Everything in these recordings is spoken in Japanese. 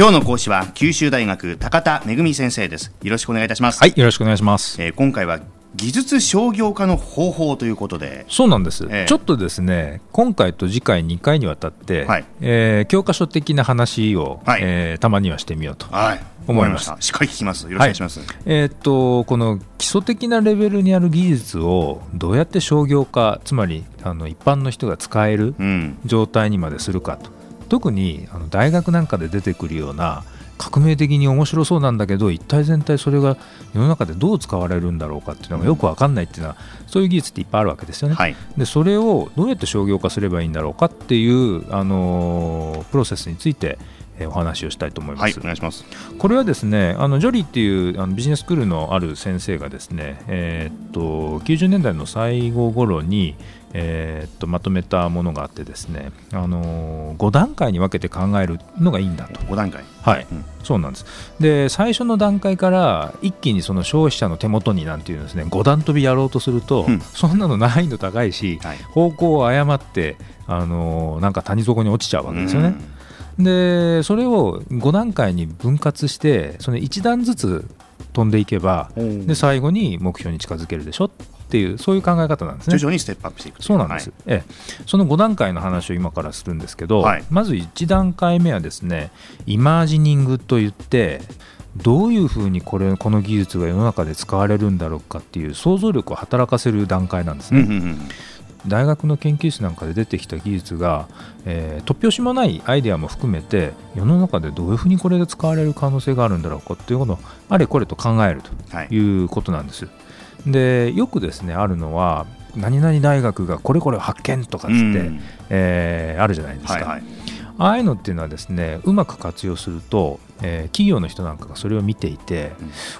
今日の講師は九州大学高田恵先生です。よろしくお願いいたします。はいよろしくお願いします、えー今回は技術商業化の方法ということで。そうなんです、ええちょっとですね今回と次回2回にわたって、はい。えー教科書的な話を、はい。えーたまにはしてみようとはい。思いました。しっかり聞きます。よろしくお願いします、えーっとこの基礎的なレベルにある技術をどうやって商業化つまりあの一般の人が使えるうん。状態にまでするかと特にあの大学なんかで出てくるような革命的に面白そうなんだけど一体全体それが世の中でどう使われるんだろうかっていうのがよく分かんないっていうのはそういう技術っていっぱいあるわけですよね。はいでそれをどうやって商業化すればいいんだろうかっていう、あのープロセスについて、えーお話をしたいと思います。はいお願いします。これはですねあのジョリーっていうあのビジネススクールのある先生がですね、えーっと90年代の最後頃に、えーっとまとめたものがあってですね、あの5段階に分けて考えるのがいいんだと。5段階。はい、うん。そうなんです。で最初の段階から一気にその消費者の手元になんていうですね5段跳びやろうとすると、うん。そんなの難易度高いし、はい。方向を誤って、あのなんか谷底に落ちちゃうわけですよね。でそれを5段階に分割してその1段ずつ飛んでいけばうん。で最後に目標に近づけるでしょっていうそういう考え方なんですね。徐。々にステップアップしていくそうなんです、ええ、その5段階の話を今からするんですけど、はい。まず1段階目はですねイマージニングといってどういうふうにこれこの技術が世の中で使われるんだろうかっていう想像力を働かせる段階なんですね。うんうんうん大学の研究室なんかで出てきた技術が、えー突拍子もないアイデアも含めて世の中でどういうふうにこれが使われる可能性があるんだろうかっていうことをあれこれと考えるはい。ということなんです。でよくですねあるのは何々大学がこれこれを発見とかっつって、うん。えーあるじゃないですか、はいはい。ああいうのっていうのはですねうまく活用すると、えー企業の人なんかがそれを見ていて、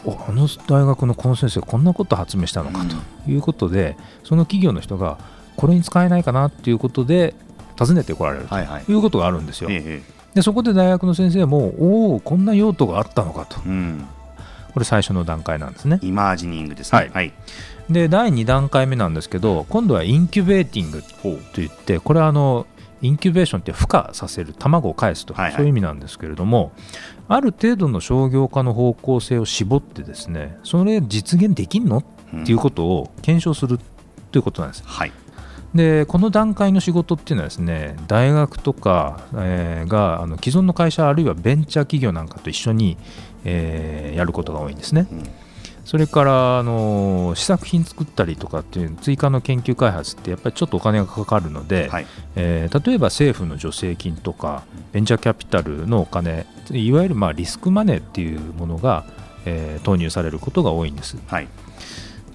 おあの大学のこの先生こんなこと発明したのかということで、その企業の人がこれに使えないかなっていうことで訪ねてこられるとはいうことがあるんですよ。ええでそこで大学の先生もおおこんな用途があったのかと。うん。これ最初の段階なんですね。イマージニングですね。はい。はい。で第2段階目なんですけど今度はインキュベーティングといってこれはあのインキュベーションって孵化させる卵を返すと、はいはい。そういう意味なんですけれどもある程度の商業化の方向性を絞ってですねそれ実現できんの？っていうことを検証するということなんです。はいでこの段階の仕事っていうのはですね大学とか、えーがあの既存の会社あるいはベンチャー企業なんかと一緒に、えーやることが多いんですね。うん。それからあの試作品作ったりとかっていう追加の研究開発ってやっぱりちょっとお金がかかるので、はい。えー例えば政府の助成金とかベンチャーキャピタルのお金いわゆるまあリスクマネーっていうものが、えー投入されることが多いんです。はい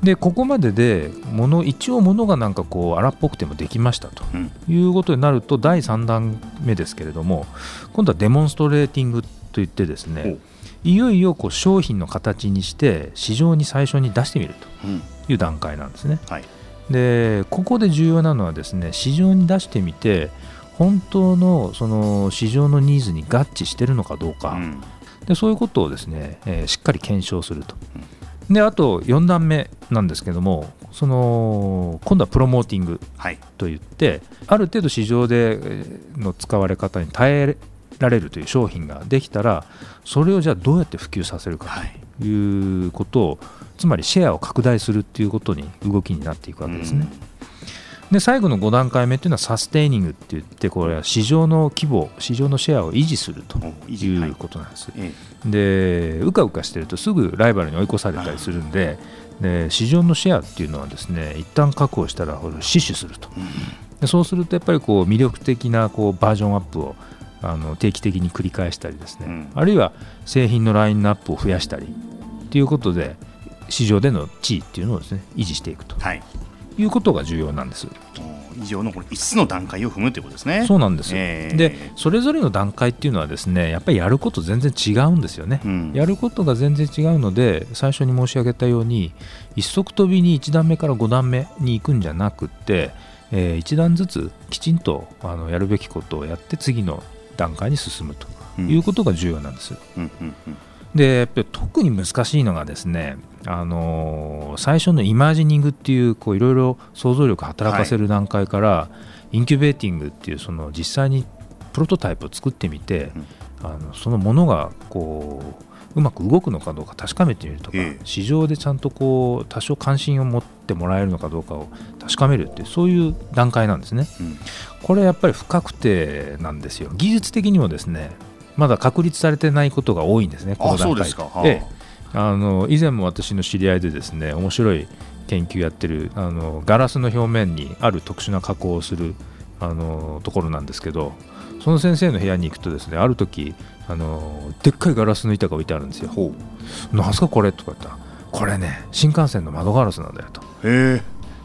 でここまででもの一応ものがなんかこう荒っぽくてもできましたとうん。いうことになると第3弾目ですけれども今度はデモンストレーティングといってですねいよいよこう商品の形にして市場に最初に出してみるうん。という段階なんですね。はい。でここで重要なのはですね市場に出してみて本当のその市場のニーズに合致してるのかどうか、うん。でそういうことをですね、えーしっかり検証すると。であと4段目なんですけどもその今度はプロモーティングはい。といってある程度市場でえーの使われ方に耐えられるという商品ができたらそれをじゃあどうやって普及させるかはい。ということをつまりシェアを拡大するっていうことに動きになっていくわけですね。で最後の5段階目っていうのはサステイニングって言ってこれは市場の規模市場のシェアを維持するといいうことなんです。えでうかうかしてるとすぐライバルに追い越されたりするんでで市場のシェアっていうのはですね一旦確保したら死守すると。でそうするとやっぱりこう魅力的なこうバージョンアップをあの定期的に繰り返したりですね、うん。あるいは製品のラインナップを増やしたりっていうことで市場での地位っていうのをですね維持していくとはいいうことが重要なんです。お以上のこれ5つの段階を踏むということですねそうなんです、ええでそれぞれの段階っていうのはですねやっぱりやること全然違うんですよね。うんやることが全然違うので最初に申し上げたように一足飛びに1段目から5段目に行くんじゃなくって、え1段ずつきちんとあのやるべきことをやって次の段階に進むとうんいうことが重要なんです。うんうんうんでやっぱり特に難しいのがですね、あのー最初のイマージニングっていうこういろいろ想像力働かせる段階から、インキュベーティングっていうその実際にプロトタイプを作ってみて、うん。あのそのものがこううまく動くのかどうか確かめてみるとか、ええ。市場でちゃんとこう多少関心を持ってもらえるのかどうかを確かめるっていうそういう段階なんですね。うん。これやっぱり不確定なんですよ。技術的にもですねまだ確立されてないことが多いんですねこあの段階で。あ。の以前も私の知り合いでですね面白い研究やってるあのガラスの表面にある特殊な加工をするあのところなんですけどその先生の部屋に行くとですねある時あのでっかいガラスの板が置いてあるんですよ。なんすかこれとか言ったらこれね新幹線の窓ガラスなんだよと。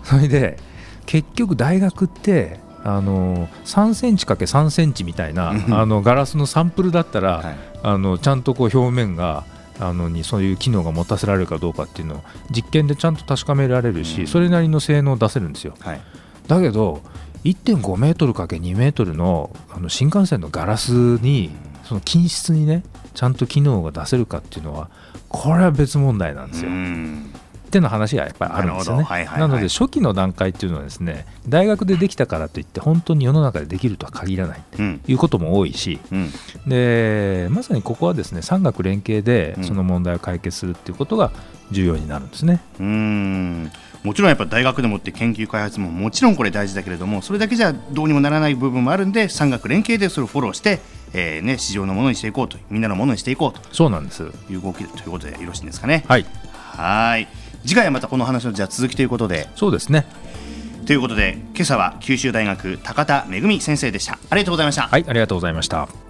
それで結局大学ってあの3センチ ×3 センチみたいなうん。あのガラスのサンプルだったら、はい。あのちゃんとこう表面があのにそういう機能が持たせられるかどうかっていうのを実験でちゃんと確かめられるし、うん。それなりの性能を出せるんですよ。はい。だけど1.5メートル ×2 メートルのあの新幹線のガラスにその均質にねちゃんと機能が出せるかっていうのはこれは別問題なんですよ。うんっての話がやっぱりあるんですよね。なるほど。はいはいはい。なので初期の段階っていうのはですね大学でできたからといって本当に世の中でできるとは限らないうん。ということも多いしうん。でまさにここはですね産学連携でうん。その問題を解決するっていうことが重要になるんですね。うん。もちろんやっぱ大学でもって研究開発ももちろんこれ大事だけれどもそれだけじゃどうにもならない部分もあるんで産学連携でそれをフォローして、えーね、市場のものにしていこうとみんなのものにしていこうと。そうなんです。いう動きということでよろしいんですかね。はい、はい次回はまたこの話のじゃあ続きということでそうですね。ということで今朝は九州大学高田恵先生でしたありがとうございました。はい、ありがとうございました。